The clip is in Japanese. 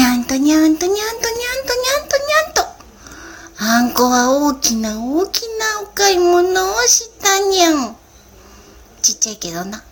にゃんとにゃんとにゃんとにゃんとにゃんとにゃんと。あんこは大きな大きなお買い物をしたにゃん。ちっちゃいけどな。